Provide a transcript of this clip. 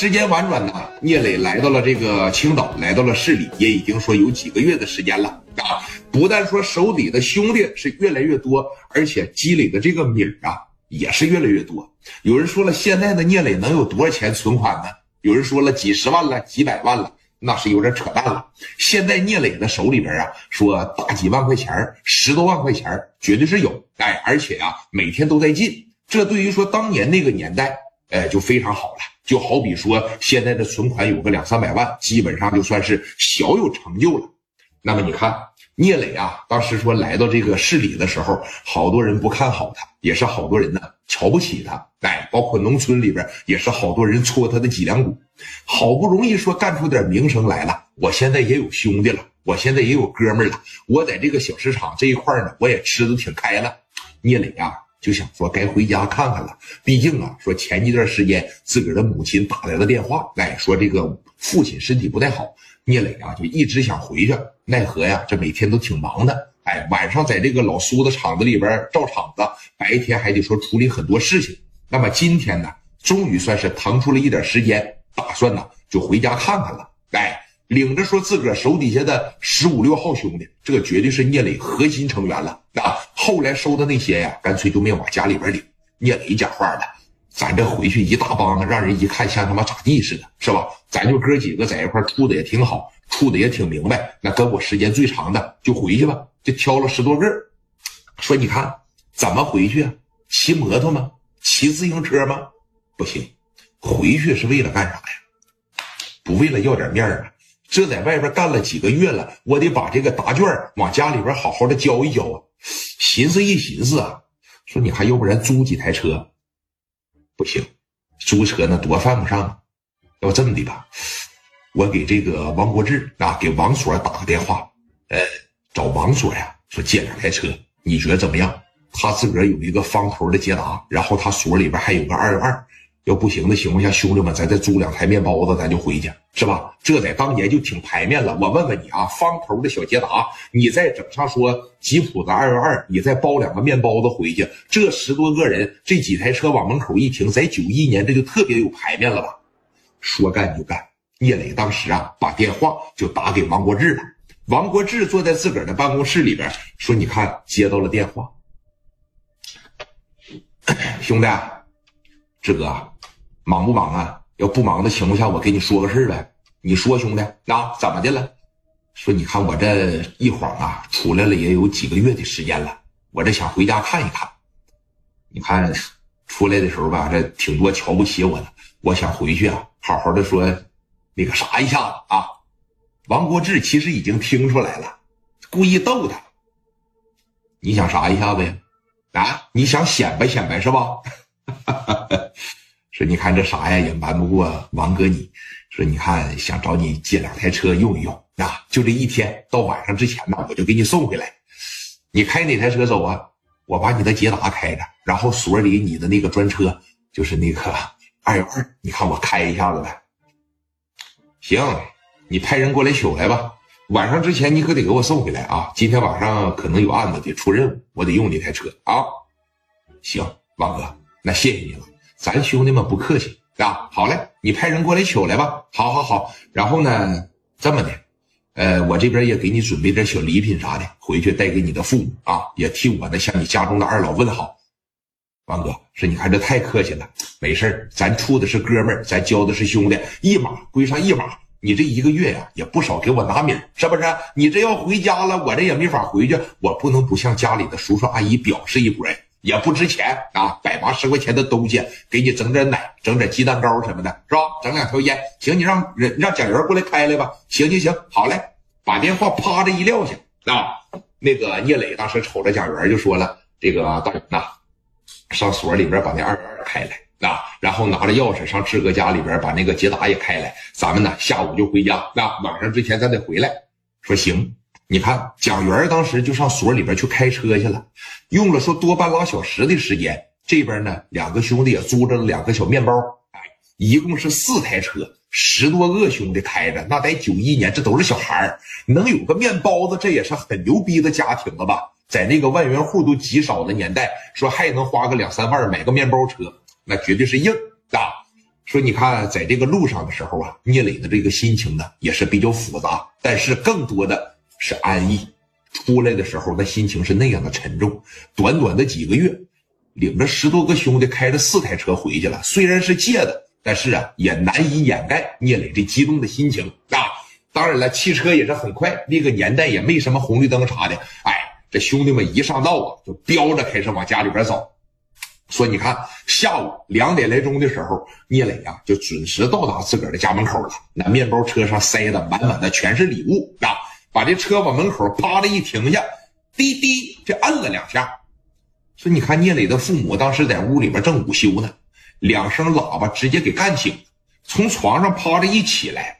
时间婉转呢，聂磊来到了这个青岛，来到了市里，也已经说有几个月的时间了啊。不但说手里的兄弟是越来越多，而且积累的这个米儿啊也是越来越多。有人说了，现在的聂磊能有多少钱存款呢？有人说了，几十万了，几百万了，那是有点扯淡了。现在聂磊的手里边啊，说大几万块钱，十多万块钱，绝对是有。哎，而且啊，每天都在进。这对于说当年那个年代，哎，就非常好了。就好比说，现在的存款有个两三百万，基本上就算是小有成就了。那么你看，聂磊啊，当时说来到这个市里的时候，好多人不看好他，也是好多人呢瞧不起他。哎，包括农村里边也是好多人戳他的脊梁骨。好不容易说干出点名声来了，我现在也有兄弟了，我现在也有哥们了，我在这个小市场这一块呢，我也吃的挺开了。聂磊啊。就想说该回家看看了，毕竟啊，说前一段时间自个儿的母亲打来了电话，哎，说这个父亲身体不太好，聂磊啊就一直想回去，奈何呀，这每天都挺忙的，哎，晚上在这个老苏的厂子里边照厂子，白天还得说处理很多事情。那么今天呢，终于算是腾出了一点时间，打算呢就回家看看了，哎。领着说自个儿手底下的十五六号兄弟，这绝对是聂磊核心成员了啊！后来收的那些呀，干脆就没往家里边领。聂磊讲话了，咱这回去一大帮子，让人一看像他妈咋地似的，是吧？咱就哥几个在一块处的也挺好，处的也挺明白。那跟我时间最长的就回去吧，就挑了十多个。说你看怎么回去啊？骑摩托吗？骑自行车吗？不行，回去是为了干啥呀？不为了要点面啊？这在外边干了几个月了，我得把这个答卷往家里边好好的交一交啊！寻思一寻思啊，说你还要不然租几台车？不行，租车那多犯不上。要这么的吧，我给这个王国志啊，给王所打个电话，呃，找王所呀，说借两台车，你觉得怎么样？他自个儿有一个方头的捷达，然后他所里边还有个二幺二。要不行的情况下，兄弟们，咱再租两台面包子，咱就回去，是吧？这在当年就挺排面了。我问问你啊，方头的小捷达，你再整上说吉普的二幺二，你再包两个面包子回去，这十多个人，这几台车往门口一停，在九一年这就特别有排面了吧？说干就干，聂磊当时啊，把电话就打给王国志了。王国志坐在自个儿的办公室里边，说：“你看，接到了电话，兄弟，志哥。”忙不忙啊？要不忙的情况下，我跟你说个事儿呗。你说，兄弟，那怎么的了？说你看我这一晃啊，出来了也有几个月的时间了，我这想回家看一看。你看出来的时候吧，这挺多瞧不起我的，我想回去啊，好好的说那个啥一下子啊。王国志其实已经听出来了，故意逗他。你想啥一下子呀？啊，你想显摆显摆是吧？哈哈哈哈说你看这啥呀，也瞒不过王哥你。说你看想找你借两台车用一用啊，就这一天到晚上之前呢，我就给你送回来。你开哪台车走啊？我把你的捷达开着，然后所里你的那个专车就是那个二幺二，你看我开一下子呗。行，你派人过来取来吧。晚上之前你可得给我送回来啊！今天晚上可能有案子得出任务，我得用这台车啊。行，王哥，那谢谢你了。咱兄弟们不客气啊！好嘞，你派人过来取来吧。好，好，好。然后呢，这么的，呃，我这边也给你准备点小礼品啥的，回去带给你的父母啊，也替我呢向你家中的二老问好。王哥说：“你看这太客气了，没事咱处的是哥们儿，咱交的是兄弟，一码归上一码。你这一个月呀，也不少给我拿米，是不是？你这要回家了，我这也没法回去，我不能不向家里的叔叔阿姨表示一波。”也不值钱啊，百八十块钱的东西，给你整点奶，整点鸡蛋糕什么的，是吧？整两条烟，行，你让人让蒋元过来开来吧。行行行，好嘞，把电话啪着一撂下啊。那个聂磊当时瞅着蒋元就说了：“这个大勇呐，上所里边把那二幺二开来啊，然后拿着钥匙上志哥家里边把那个捷达也开来，咱们呢下午就回家啊，晚上之前咱得回来。”说行。你看，蒋元当时就上所里边去开车去了，用了说多半拉小时的时间。这边呢，两个兄弟也租着两个小面包，哎，一共是四台车，十多个兄弟开着。那得九一年，这都是小孩能有个面包子，这也是很牛逼的家庭了吧？在那个万元户都极少的年代，说还能花个两三万买个面包车，那绝对是硬啊！说你看，在这个路上的时候啊，聂磊的这个心情呢也是比较复杂，但是更多的是安逸。出来的时候，那心情是那样的沉重。短短的几个月，领着十多个兄弟开着四台车回去了，虽然是借的，但是啊，也难以掩盖聂磊这激动的心情啊。当然了，汽车也是很快，那个年代也没什么红绿灯啥的，哎，这兄弟们一上道啊，就飙着开始往家里边走。说你看，下午两点来钟的时候，聂磊呀就准时到达自个儿的家门口了。那面包车上塞的满满的全是礼物啊！把这车往门口啪的一停下，滴滴就摁了两下。说你看，聂磊的父母当时在屋里边正午休呢，两声喇叭直接给干醒，从床上趴着一起来，